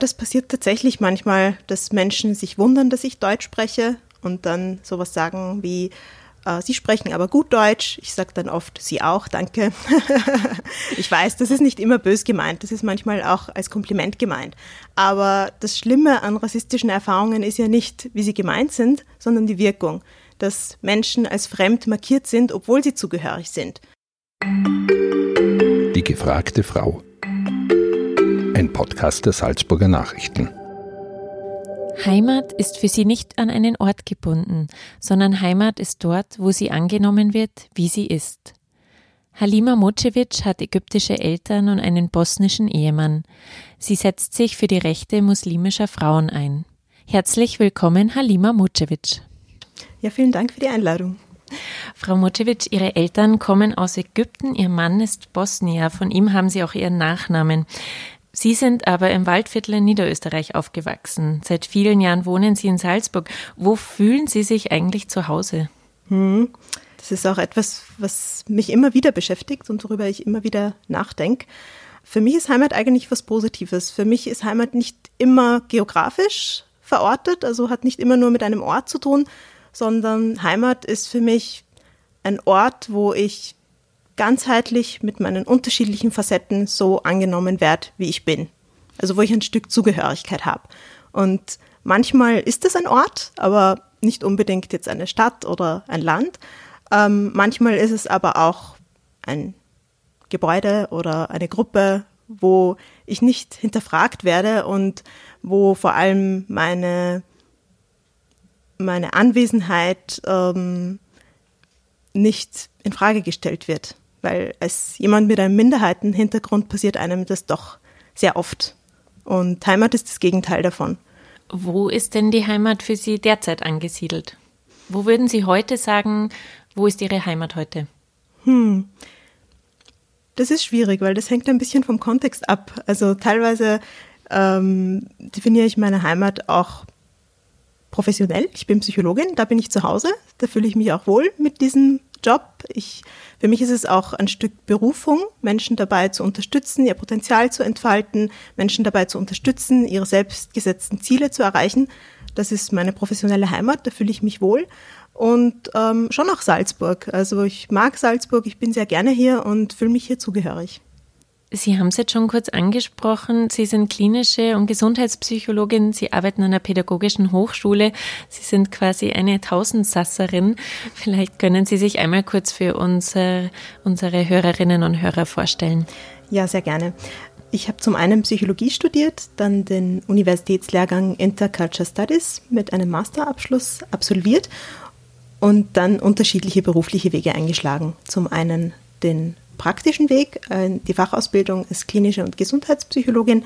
Das passiert tatsächlich manchmal, dass Menschen sich wundern, dass ich Deutsch spreche und dann sowas sagen wie, äh, Sie sprechen aber gut Deutsch. Ich sage dann oft, Sie auch, danke. ich weiß, das ist nicht immer bös gemeint, das ist manchmal auch als Kompliment gemeint. Aber das Schlimme an rassistischen Erfahrungen ist ja nicht, wie sie gemeint sind, sondern die Wirkung, dass Menschen als fremd markiert sind, obwohl sie zugehörig sind. Die gefragte Frau. Ein Podcast der Salzburger Nachrichten. Heimat ist für sie nicht an einen Ort gebunden, sondern Heimat ist dort, wo sie angenommen wird, wie sie ist. Halima Mocevic hat ägyptische Eltern und einen bosnischen Ehemann. Sie setzt sich für die Rechte muslimischer Frauen ein. Herzlich willkommen, Halima Mocevic. Ja, vielen Dank für die Einladung. Frau Mocevic, Ihre Eltern kommen aus Ägypten, Ihr Mann ist Bosnier, von ihm haben Sie auch Ihren Nachnamen. Sie sind aber im Waldviertel in Niederösterreich aufgewachsen. Seit vielen Jahren wohnen Sie in Salzburg. Wo fühlen Sie sich eigentlich zu Hause? Hm. Das ist auch etwas, was mich immer wieder beschäftigt und worüber ich immer wieder nachdenke. Für mich ist Heimat eigentlich was Positives. Für mich ist Heimat nicht immer geografisch verortet, also hat nicht immer nur mit einem Ort zu tun, sondern Heimat ist für mich ein Ort, wo ich ganzheitlich mit meinen unterschiedlichen Facetten so angenommen werde, wie ich bin. Also wo ich ein Stück Zugehörigkeit habe. Und manchmal ist es ein Ort, aber nicht unbedingt jetzt eine Stadt oder ein Land. Ähm, manchmal ist es aber auch ein Gebäude oder eine Gruppe, wo ich nicht hinterfragt werde und wo vor allem meine meine Anwesenheit ähm, nicht in Frage gestellt wird. Weil als jemand mit einem Minderheitenhintergrund passiert einem das doch sehr oft. Und Heimat ist das Gegenteil davon. Wo ist denn die Heimat für Sie derzeit angesiedelt? Wo würden Sie heute sagen, wo ist Ihre Heimat heute? Hm. Das ist schwierig, weil das hängt ein bisschen vom Kontext ab. Also teilweise ähm, definiere ich meine Heimat auch professionell. Ich bin Psychologin, da bin ich zu Hause, da fühle ich mich auch wohl mit diesem Job. Ich, für mich ist es auch ein Stück Berufung, Menschen dabei zu unterstützen, ihr Potenzial zu entfalten, Menschen dabei zu unterstützen, ihre selbstgesetzten Ziele zu erreichen. Das ist meine professionelle Heimat, da fühle ich mich wohl. Und ähm, schon auch Salzburg. Also ich mag Salzburg, ich bin sehr gerne hier und fühle mich hier zugehörig. Sie haben es jetzt schon kurz angesprochen. Sie sind klinische und Gesundheitspsychologin. Sie arbeiten an einer pädagogischen Hochschule. Sie sind quasi eine Tausendsasserin. Vielleicht können Sie sich einmal kurz für unsere, unsere Hörerinnen und Hörer vorstellen. Ja, sehr gerne. Ich habe zum einen Psychologie studiert, dann den Universitätslehrgang Interculture Studies mit einem Masterabschluss absolviert und dann unterschiedliche berufliche Wege eingeschlagen. Zum einen den praktischen Weg. Äh, die Fachausbildung ist klinische und Gesundheitspsychologin,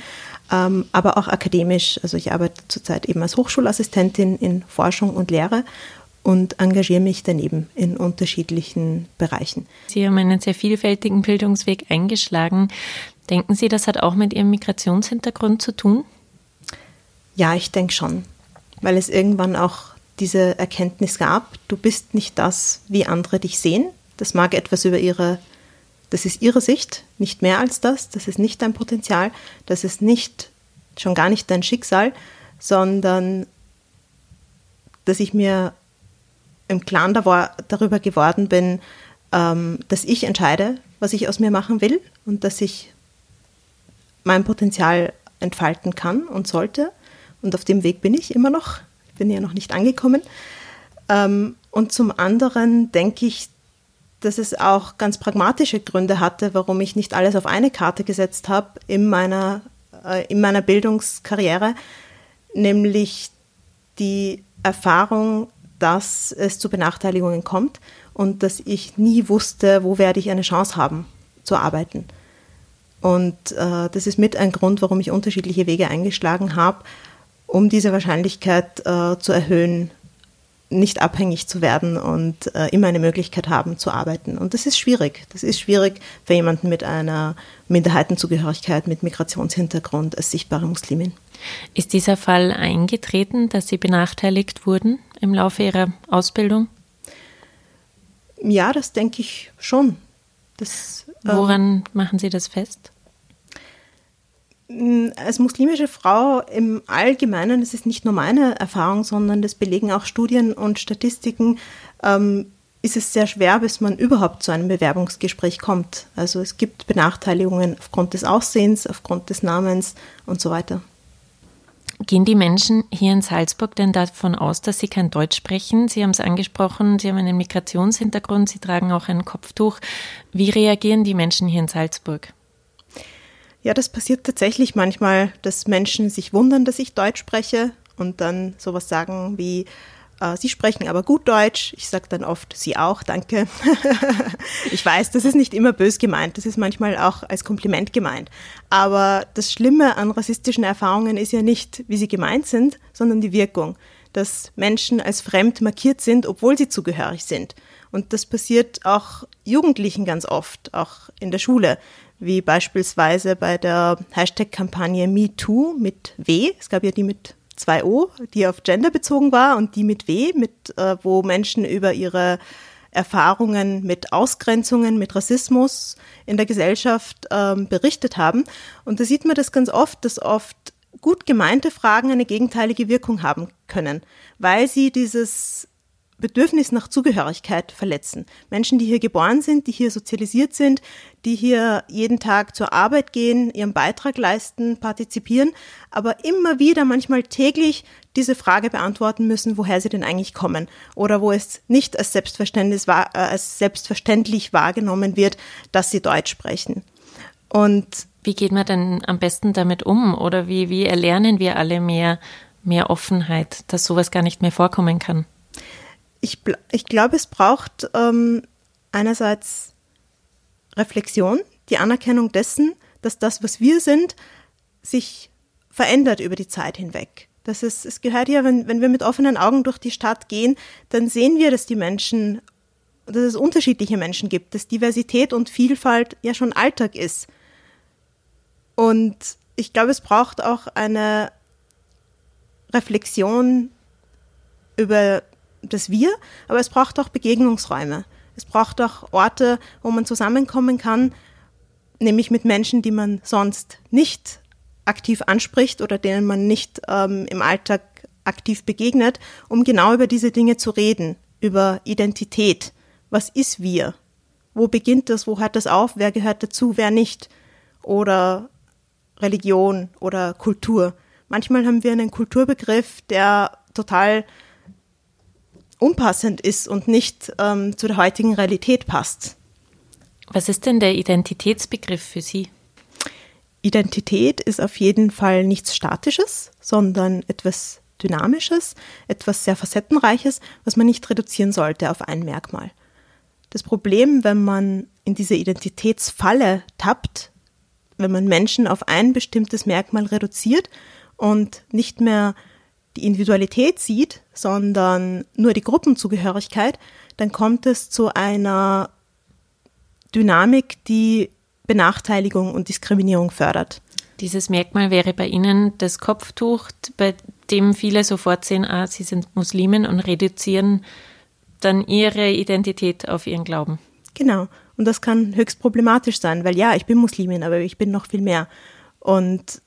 ähm, aber auch akademisch. Also ich arbeite zurzeit eben als Hochschulassistentin in Forschung und Lehre und engagiere mich daneben in unterschiedlichen Bereichen. Sie haben einen sehr vielfältigen Bildungsweg eingeschlagen. Denken Sie, das hat auch mit Ihrem Migrationshintergrund zu tun? Ja, ich denke schon, weil es irgendwann auch diese Erkenntnis gab, du bist nicht das, wie andere dich sehen. Das mag etwas über ihre das ist ihre Sicht, nicht mehr als das. Das ist nicht dein Potenzial. Das ist nicht, schon gar nicht dein Schicksal, sondern dass ich mir im Klaren darüber geworden bin, ähm, dass ich entscheide, was ich aus mir machen will und dass ich mein Potenzial entfalten kann und sollte. Und auf dem Weg bin ich immer noch. Ich bin ja noch nicht angekommen. Ähm, und zum anderen denke ich, dass es auch ganz pragmatische Gründe hatte, warum ich nicht alles auf eine Karte gesetzt habe in meiner, äh, in meiner Bildungskarriere, nämlich die Erfahrung, dass es zu Benachteiligungen kommt und dass ich nie wusste, wo werde ich eine Chance haben zu arbeiten. Und äh, das ist mit ein Grund, warum ich unterschiedliche Wege eingeschlagen habe, um diese Wahrscheinlichkeit äh, zu erhöhen, nicht abhängig zu werden und äh, immer eine Möglichkeit haben zu arbeiten. Und das ist schwierig. Das ist schwierig für jemanden mit einer Minderheitenzugehörigkeit, mit Migrationshintergrund als sichtbare Muslimin. Ist dieser Fall eingetreten, dass Sie benachteiligt wurden im Laufe Ihrer Ausbildung? Ja, das denke ich schon. Das, ähm, Woran machen Sie das fest? Als muslimische Frau im Allgemeinen, das ist nicht nur meine Erfahrung, sondern das belegen auch Studien und Statistiken, ähm, ist es sehr schwer, bis man überhaupt zu einem Bewerbungsgespräch kommt. Also es gibt Benachteiligungen aufgrund des Aussehens, aufgrund des Namens und so weiter. Gehen die Menschen hier in Salzburg denn davon aus, dass sie kein Deutsch sprechen? Sie haben es angesprochen, Sie haben einen Migrationshintergrund, Sie tragen auch ein Kopftuch. Wie reagieren die Menschen hier in Salzburg? Ja, das passiert tatsächlich manchmal, dass Menschen sich wundern, dass ich Deutsch spreche und dann sowas sagen wie, äh, Sie sprechen aber gut Deutsch. Ich sage dann oft, Sie auch, danke. ich weiß, das ist nicht immer bös gemeint, das ist manchmal auch als Kompliment gemeint. Aber das Schlimme an rassistischen Erfahrungen ist ja nicht, wie sie gemeint sind, sondern die Wirkung, dass Menschen als fremd markiert sind, obwohl sie zugehörig sind. Und das passiert auch Jugendlichen ganz oft, auch in der Schule wie beispielsweise bei der Hashtag-Kampagne MeToo mit W. Es gab ja die mit zwei O, die auf Gender bezogen war und die mit W, mit, äh, wo Menschen über ihre Erfahrungen mit Ausgrenzungen, mit Rassismus in der Gesellschaft ähm, berichtet haben. Und da sieht man das ganz oft, dass oft gut gemeinte Fragen eine gegenteilige Wirkung haben können, weil sie dieses Bedürfnis nach Zugehörigkeit verletzen. Menschen, die hier geboren sind, die hier sozialisiert sind, die hier jeden Tag zur Arbeit gehen, ihren Beitrag leisten, partizipieren, aber immer wieder, manchmal täglich diese Frage beantworten müssen, woher sie denn eigentlich kommen oder wo es nicht als, Selbstverständnis, äh, als selbstverständlich wahrgenommen wird, dass sie Deutsch sprechen. Und wie geht man denn am besten damit um oder wie, wie erlernen wir alle mehr, mehr Offenheit, dass sowas gar nicht mehr vorkommen kann? Ich, ich glaube, es braucht ähm, einerseits Reflexion, die Anerkennung dessen, dass das, was wir sind, sich verändert über die Zeit hinweg. Das ist, es gehört ja, wenn, wenn wir mit offenen Augen durch die Stadt gehen, dann sehen wir, dass die Menschen, dass es unterschiedliche Menschen gibt, dass Diversität und Vielfalt ja schon Alltag ist. Und ich glaube, es braucht auch eine Reflexion über das Wir, aber es braucht auch Begegnungsräume. Es braucht auch Orte, wo man zusammenkommen kann, nämlich mit Menschen, die man sonst nicht aktiv anspricht oder denen man nicht ähm, im Alltag aktiv begegnet, um genau über diese Dinge zu reden, über Identität. Was ist wir? Wo beginnt das? Wo hört das auf? Wer gehört dazu? Wer nicht? Oder Religion oder Kultur. Manchmal haben wir einen Kulturbegriff, der total unpassend ist und nicht ähm, zu der heutigen Realität passt. Was ist denn der Identitätsbegriff für Sie? Identität ist auf jeden Fall nichts Statisches, sondern etwas Dynamisches, etwas sehr Facettenreiches, was man nicht reduzieren sollte auf ein Merkmal. Das Problem, wenn man in diese Identitätsfalle tappt, wenn man Menschen auf ein bestimmtes Merkmal reduziert und nicht mehr die Individualität sieht, sondern nur die Gruppenzugehörigkeit, dann kommt es zu einer Dynamik, die Benachteiligung und Diskriminierung fördert. Dieses Merkmal wäre bei Ihnen das Kopftuch, bei dem viele sofort sehen, ah, Sie sind Muslimen und reduzieren dann ihre Identität auf ihren Glauben. Genau. Und das kann höchst problematisch sein, weil ja, ich bin Muslimin, aber ich bin noch viel mehr. Und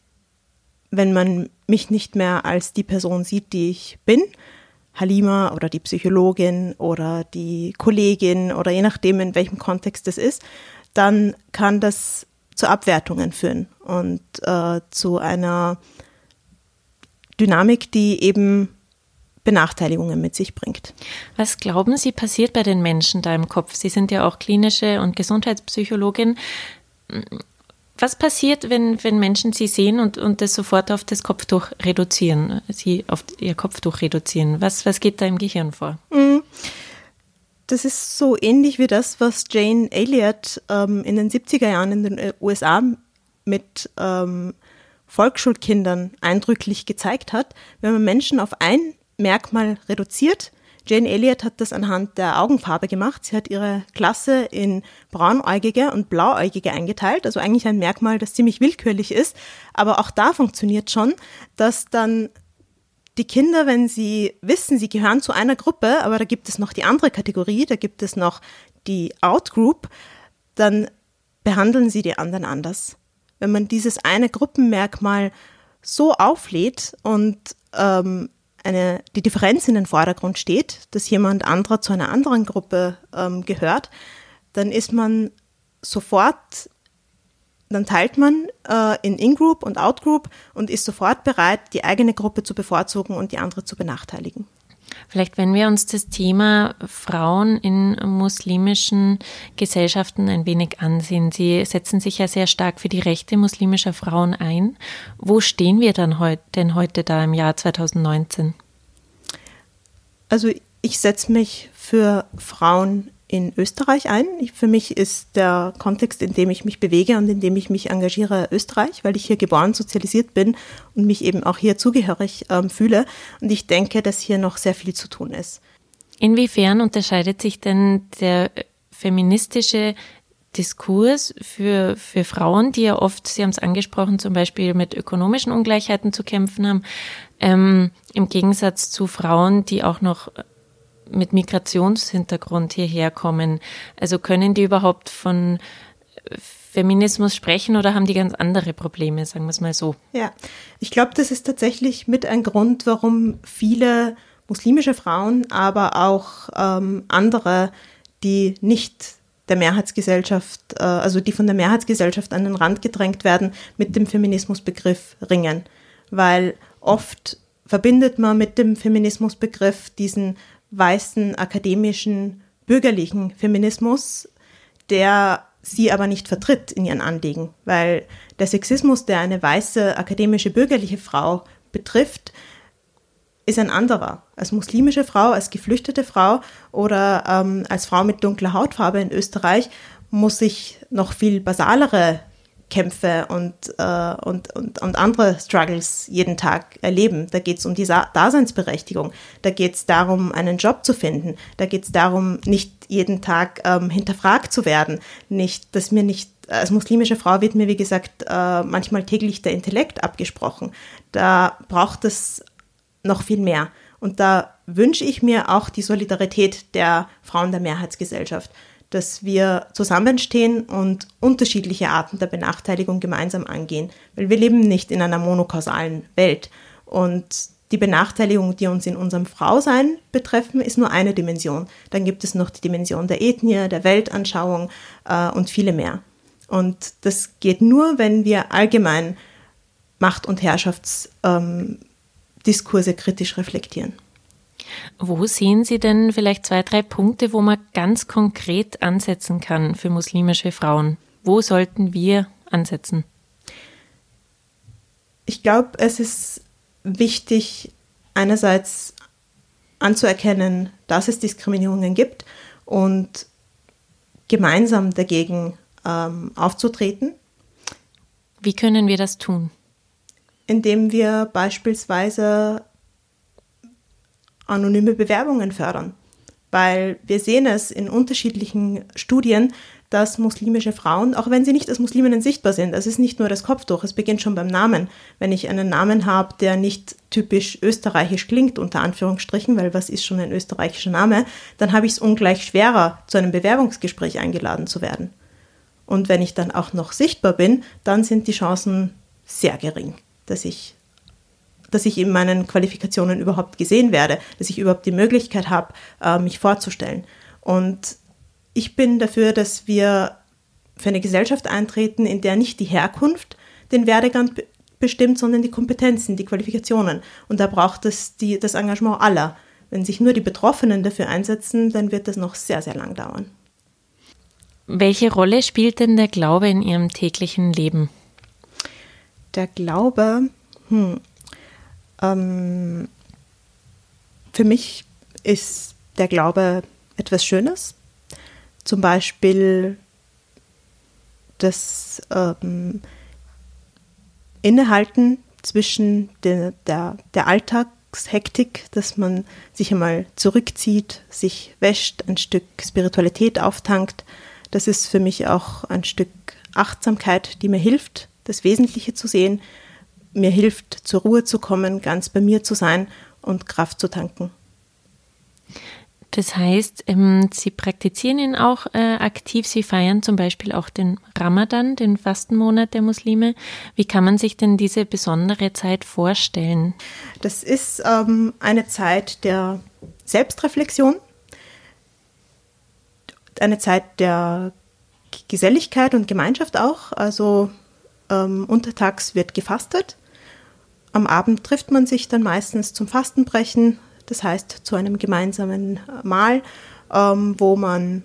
wenn man mich nicht mehr als die Person sieht, die ich bin, Halima oder die Psychologin oder die Kollegin oder je nachdem, in welchem Kontext es ist, dann kann das zu Abwertungen führen und äh, zu einer Dynamik, die eben Benachteiligungen mit sich bringt. Was glauben Sie passiert bei den Menschen da im Kopf? Sie sind ja auch klinische und Gesundheitspsychologin. Was passiert, wenn, wenn Menschen sie sehen und, und das sofort auf das Kopftuch reduzieren, sie auf ihr Kopftuch reduzieren? Was, was geht da im Gehirn vor? Mhm. Das ist so ähnlich wie das, was Jane Elliott ähm, in den 70er Jahren in den USA mit ähm, Volksschulkindern eindrücklich gezeigt hat. Wenn man Menschen auf ein Merkmal reduziert, Jane Elliott hat das anhand der Augenfarbe gemacht. Sie hat ihre Klasse in braunäugige und blauäugige eingeteilt, also eigentlich ein Merkmal, das ziemlich willkürlich ist. Aber auch da funktioniert schon, dass dann die Kinder, wenn sie wissen, sie gehören zu einer Gruppe, aber da gibt es noch die andere Kategorie, da gibt es noch die Outgroup, dann behandeln sie die anderen anders. wenn man dieses eine Gruppenmerkmal so auflädt und ähm, eine, die Differenz in den Vordergrund steht, dass jemand anderer zu einer anderen Gruppe ähm, gehört, dann ist man sofort, dann teilt man äh, in In-Group und Out-Group und ist sofort bereit, die eigene Gruppe zu bevorzugen und die andere zu benachteiligen. Vielleicht, wenn wir uns das Thema Frauen in muslimischen Gesellschaften ein wenig ansehen. Sie setzen sich ja sehr stark für die Rechte muslimischer Frauen ein. Wo stehen wir dann heut, denn heute da im Jahr 2019? Also ich setze mich für Frauen in Österreich ein. Für mich ist der Kontext, in dem ich mich bewege und in dem ich mich engagiere, Österreich, weil ich hier geboren, sozialisiert bin und mich eben auch hier zugehörig ähm, fühle. Und ich denke, dass hier noch sehr viel zu tun ist. Inwiefern unterscheidet sich denn der feministische Diskurs für, für Frauen, die ja oft, Sie haben es angesprochen, zum Beispiel mit ökonomischen Ungleichheiten zu kämpfen haben, ähm, im Gegensatz zu Frauen, die auch noch mit Migrationshintergrund hierher kommen. Also können die überhaupt von Feminismus sprechen oder haben die ganz andere Probleme, sagen wir es mal so? Ja, ich glaube, das ist tatsächlich mit ein Grund, warum viele muslimische Frauen, aber auch ähm, andere, die nicht der Mehrheitsgesellschaft, äh, also die von der Mehrheitsgesellschaft an den Rand gedrängt werden, mit dem Feminismusbegriff ringen. Weil oft verbindet man mit dem Feminismusbegriff diesen weißen, akademischen, bürgerlichen Feminismus, der sie aber nicht vertritt in ihren Anliegen, weil der Sexismus, der eine weiße, akademische, bürgerliche Frau betrifft, ist ein anderer. Als muslimische Frau, als geflüchtete Frau oder ähm, als Frau mit dunkler Hautfarbe in Österreich muss ich noch viel basalere Kämpfe und, äh, und, und, und andere Struggles jeden Tag erleben. Da geht es um die Daseinsberechtigung. Da geht es darum, einen Job zu finden. Da geht es darum, nicht jeden Tag ähm, hinterfragt zu werden. Nicht, dass mir nicht, als muslimische Frau wird mir, wie gesagt, äh, manchmal täglich der Intellekt abgesprochen. Da braucht es noch viel mehr. Und da wünsche ich mir auch die Solidarität der Frauen der Mehrheitsgesellschaft dass wir zusammenstehen und unterschiedliche Arten der Benachteiligung gemeinsam angehen, weil wir leben nicht in einer monokausalen Welt. Und die Benachteiligung, die uns in unserem Frausein betreffen, ist nur eine Dimension. Dann gibt es noch die Dimension der Ethnie, der Weltanschauung äh, und viele mehr. Und das geht nur, wenn wir allgemein Macht- und Herrschaftsdiskurse ähm, kritisch reflektieren. Wo sehen Sie denn vielleicht zwei, drei Punkte, wo man ganz konkret ansetzen kann für muslimische Frauen? Wo sollten wir ansetzen? Ich glaube, es ist wichtig, einerseits anzuerkennen, dass es Diskriminierungen gibt und gemeinsam dagegen ähm, aufzutreten. Wie können wir das tun? Indem wir beispielsweise anonyme Bewerbungen fördern. Weil wir sehen es in unterschiedlichen Studien, dass muslimische Frauen, auch wenn sie nicht als Musliminnen sichtbar sind, es ist nicht nur das Kopftuch, es beginnt schon beim Namen. Wenn ich einen Namen habe, der nicht typisch österreichisch klingt, unter Anführungsstrichen, weil was ist schon ein österreichischer Name, dann habe ich es ungleich schwerer, zu einem Bewerbungsgespräch eingeladen zu werden. Und wenn ich dann auch noch sichtbar bin, dann sind die Chancen sehr gering, dass ich dass ich in meinen Qualifikationen überhaupt gesehen werde, dass ich überhaupt die Möglichkeit habe, äh, mich vorzustellen. Und ich bin dafür, dass wir für eine Gesellschaft eintreten, in der nicht die Herkunft den Werdegang bestimmt, sondern die Kompetenzen, die Qualifikationen. Und da braucht es die, das Engagement aller. Wenn sich nur die Betroffenen dafür einsetzen, dann wird das noch sehr, sehr lang dauern. Welche Rolle spielt denn der Glaube in Ihrem täglichen Leben? Der Glaube, hm, ähm, für mich ist der Glaube etwas Schönes. Zum Beispiel das ähm, Innehalten zwischen de, der, der Alltagshektik, dass man sich einmal zurückzieht, sich wäscht, ein Stück Spiritualität auftankt. Das ist für mich auch ein Stück Achtsamkeit, die mir hilft, das Wesentliche zu sehen mir hilft, zur Ruhe zu kommen, ganz bei mir zu sein und Kraft zu tanken. Das heißt, ähm, Sie praktizieren ihn auch äh, aktiv. Sie feiern zum Beispiel auch den Ramadan, den Fastenmonat der Muslime. Wie kann man sich denn diese besondere Zeit vorstellen? Das ist ähm, eine Zeit der Selbstreflexion, eine Zeit der Geselligkeit und Gemeinschaft auch. Also ähm, untertags wird gefastet. Am Abend trifft man sich dann meistens zum Fastenbrechen, das heißt zu einem gemeinsamen Mahl, ähm, wo man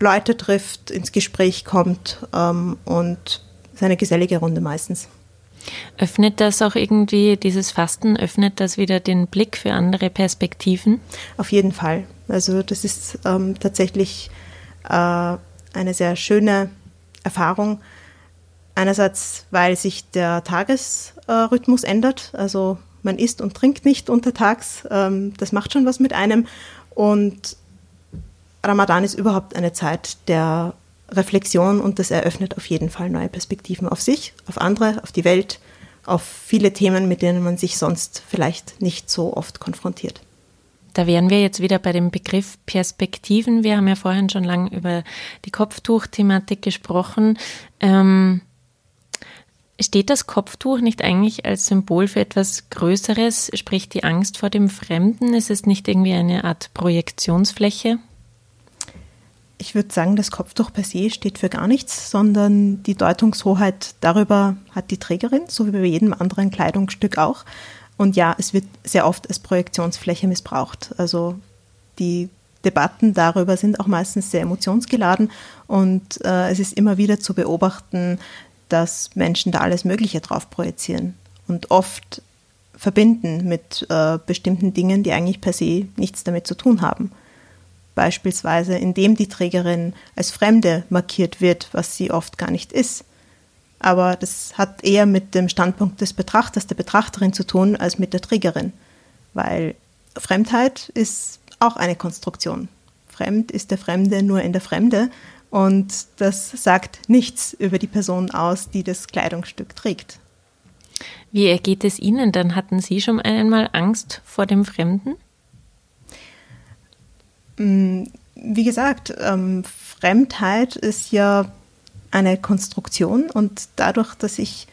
Leute trifft, ins Gespräch kommt ähm, und seine gesellige Runde meistens. Öffnet das auch irgendwie, dieses Fasten, öffnet das wieder den Blick für andere Perspektiven? Auf jeden Fall. Also das ist ähm, tatsächlich äh, eine sehr schöne Erfahrung. Einerseits, weil sich der Tagesrhythmus ändert. Also man isst und trinkt nicht untertags. Ähm, das macht schon was mit einem. Und Ramadan ist überhaupt eine Zeit der Reflexion und das eröffnet auf jeden Fall neue Perspektiven auf sich, auf andere, auf die Welt, auf viele Themen, mit denen man sich sonst vielleicht nicht so oft konfrontiert. Da wären wir jetzt wieder bei dem Begriff Perspektiven. Wir haben ja vorhin schon lange über die Kopftuch-Thematik gesprochen. Ähm, Steht das Kopftuch nicht eigentlich als Symbol für etwas Größeres, sprich die Angst vor dem Fremden? Ist es nicht irgendwie eine Art Projektionsfläche? Ich würde sagen, das Kopftuch per se steht für gar nichts, sondern die Deutungshoheit darüber hat die Trägerin, so wie bei jedem anderen Kleidungsstück auch. Und ja, es wird sehr oft als Projektionsfläche missbraucht. Also die Debatten darüber sind auch meistens sehr emotionsgeladen und äh, es ist immer wieder zu beobachten, dass Menschen da alles Mögliche drauf projizieren und oft verbinden mit äh, bestimmten Dingen, die eigentlich per se nichts damit zu tun haben. Beispielsweise, indem die Trägerin als Fremde markiert wird, was sie oft gar nicht ist. Aber das hat eher mit dem Standpunkt des Betrachters, der Betrachterin zu tun, als mit der Trägerin. Weil Fremdheit ist auch eine Konstruktion. Fremd ist der Fremde nur in der Fremde und das sagt nichts über die Person aus, die das Kleidungsstück trägt. Wie ergeht es Ihnen? Dann hatten Sie schon einmal Angst vor dem Fremden? Mm, wie gesagt, ähm, Fremdheit ist ja eine Konstruktion und dadurch, dass ich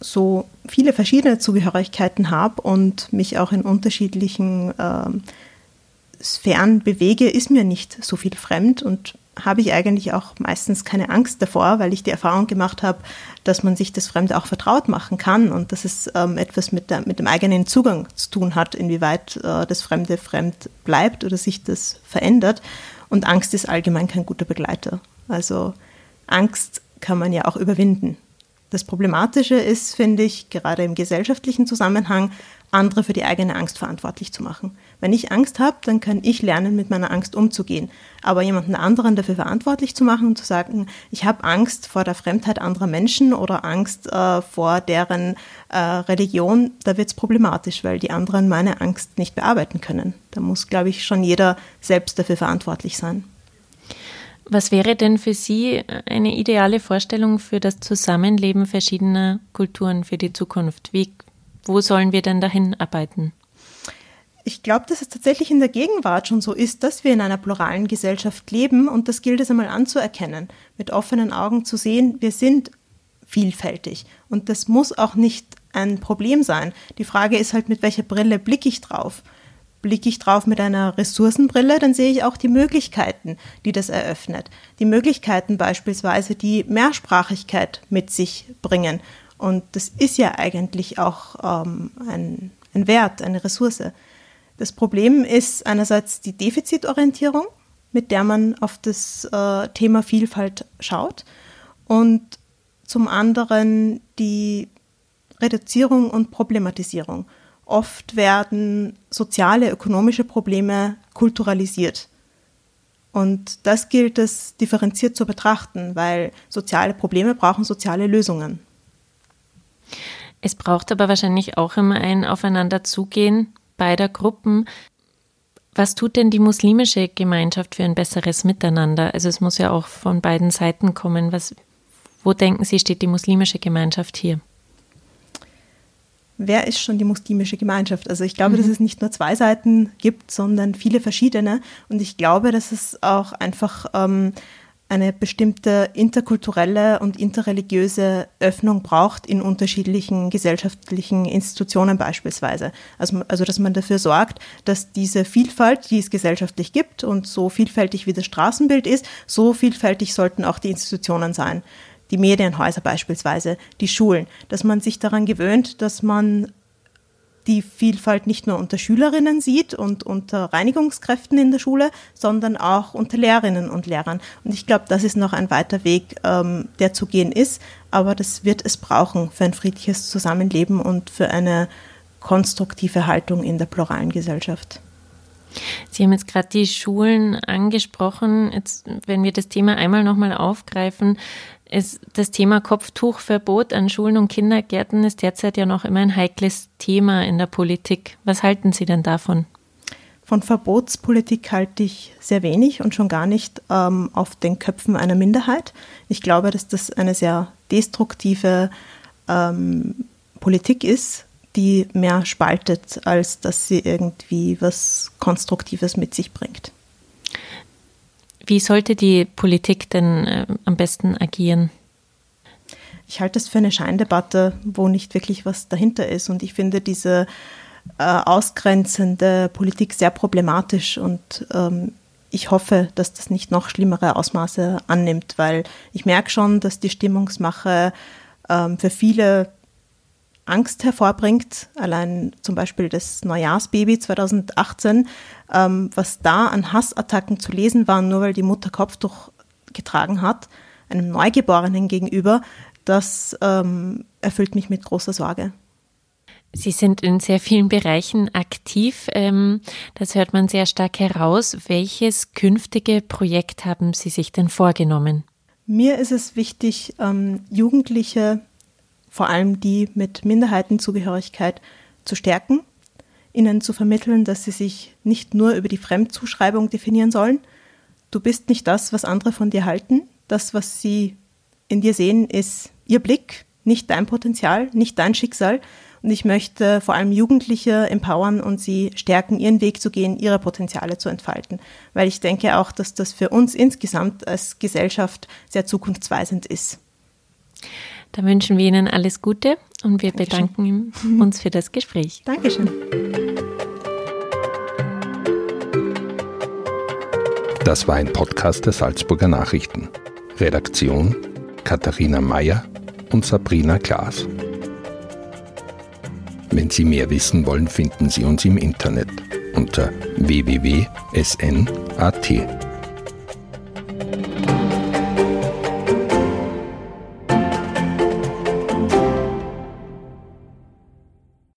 so viele verschiedene Zugehörigkeiten habe und mich auch in unterschiedlichen äh, Sphären bewege, ist mir nicht so viel fremd und habe ich eigentlich auch meistens keine Angst davor, weil ich die Erfahrung gemacht habe, dass man sich das Fremde auch vertraut machen kann und dass es ähm, etwas mit, der, mit dem eigenen Zugang zu tun hat, inwieweit äh, das Fremde fremd bleibt oder sich das verändert. Und Angst ist allgemein kein guter Begleiter. Also Angst kann man ja auch überwinden. Das Problematische ist, finde ich, gerade im gesellschaftlichen Zusammenhang, andere für die eigene Angst verantwortlich zu machen. Wenn ich Angst habe, dann kann ich lernen, mit meiner Angst umzugehen. Aber jemanden anderen dafür verantwortlich zu machen und zu sagen, ich habe Angst vor der Fremdheit anderer Menschen oder Angst äh, vor deren äh, Religion, da wird es problematisch, weil die anderen meine Angst nicht bearbeiten können. Da muss, glaube ich, schon jeder selbst dafür verantwortlich sein. Was wäre denn für Sie eine ideale Vorstellung für das Zusammenleben verschiedener Kulturen für die Zukunft? Wie, wo sollen wir denn dahin arbeiten? Ich glaube, dass es tatsächlich in der Gegenwart schon so ist, dass wir in einer pluralen Gesellschaft leben und das gilt es einmal anzuerkennen, mit offenen Augen zu sehen, wir sind vielfältig und das muss auch nicht ein Problem sein. Die Frage ist halt, mit welcher Brille blicke ich drauf? Blicke ich drauf mit einer Ressourcenbrille, dann sehe ich auch die Möglichkeiten, die das eröffnet. Die Möglichkeiten beispielsweise, die Mehrsprachigkeit mit sich bringen. Und das ist ja eigentlich auch ähm, ein, ein Wert, eine Ressource. Das Problem ist einerseits die Defizitorientierung, mit der man auf das äh, Thema Vielfalt schaut und zum anderen die Reduzierung und Problematisierung. Oft werden soziale, ökonomische Probleme kulturalisiert. Und das gilt es differenziert zu betrachten, weil soziale Probleme brauchen soziale Lösungen. Es braucht aber wahrscheinlich auch immer ein Aufeinanderzugehen beider Gruppen. Was tut denn die muslimische Gemeinschaft für ein besseres Miteinander? Also es muss ja auch von beiden Seiten kommen. Was, wo denken Sie, steht die muslimische Gemeinschaft hier? wer ist schon die muslimische Gemeinschaft? Also ich glaube, mhm. dass es nicht nur zwei Seiten gibt, sondern viele verschiedene. Und ich glaube, dass es auch einfach ähm, eine bestimmte interkulturelle und interreligiöse Öffnung braucht in unterschiedlichen gesellschaftlichen Institutionen beispielsweise. Also, also dass man dafür sorgt, dass diese Vielfalt, die es gesellschaftlich gibt und so vielfältig wie das Straßenbild ist, so vielfältig sollten auch die Institutionen sein. Die Medienhäuser beispielsweise, die Schulen, dass man sich daran gewöhnt, dass man die Vielfalt nicht nur unter Schülerinnen sieht und unter Reinigungskräften in der Schule, sondern auch unter Lehrerinnen und Lehrern. Und ich glaube, das ist noch ein weiter Weg, ähm, der zu gehen ist, aber das wird es brauchen für ein friedliches Zusammenleben und für eine konstruktive Haltung in der pluralen Gesellschaft. Sie haben jetzt gerade die Schulen angesprochen. Jetzt, wenn wir das Thema einmal nochmal aufgreifen, ist das Thema Kopftuchverbot an Schulen und Kindergärten ist derzeit ja noch immer ein heikles Thema in der Politik. Was halten Sie denn davon? Von Verbotspolitik halte ich sehr wenig und schon gar nicht ähm, auf den Köpfen einer Minderheit. Ich glaube, dass das eine sehr destruktive ähm, Politik ist, die mehr spaltet, als dass sie irgendwie was Konstruktives mit sich bringt. Wie sollte die Politik denn äh, am besten agieren? Ich halte es für eine Scheindebatte, wo nicht wirklich was dahinter ist. Und ich finde diese äh, ausgrenzende Politik sehr problematisch. Und ähm, ich hoffe, dass das nicht noch schlimmere Ausmaße annimmt, weil ich merke schon, dass die Stimmungsmache ähm, für viele Angst hervorbringt. Allein zum Beispiel das Neujahrsbaby 2018, ähm, was da an Hassattacken zu lesen war, nur weil die Mutter Kopftuch getragen hat, einem Neugeborenen gegenüber, das ähm, erfüllt mich mit großer Sorge. Sie sind in sehr vielen Bereichen aktiv. Ähm, das hört man sehr stark heraus. Welches künftige Projekt haben Sie sich denn vorgenommen? Mir ist es wichtig, ähm, Jugendliche vor allem die mit Minderheitenzugehörigkeit, zu stärken, ihnen zu vermitteln, dass sie sich nicht nur über die Fremdzuschreibung definieren sollen. Du bist nicht das, was andere von dir halten. Das, was sie in dir sehen, ist ihr Blick, nicht dein Potenzial, nicht dein Schicksal. Und ich möchte vor allem Jugendliche empowern und sie stärken, ihren Weg zu gehen, ihre Potenziale zu entfalten. Weil ich denke auch, dass das für uns insgesamt als Gesellschaft sehr zukunftsweisend ist. Da wünschen wir Ihnen alles Gute und wir Dankeschön. bedanken uns für das Gespräch. Dankeschön. Das war ein Podcast der Salzburger Nachrichten. Redaktion Katharina Mayer und Sabrina Klaas. Wenn Sie mehr wissen wollen, finden Sie uns im Internet unter www.sn.at.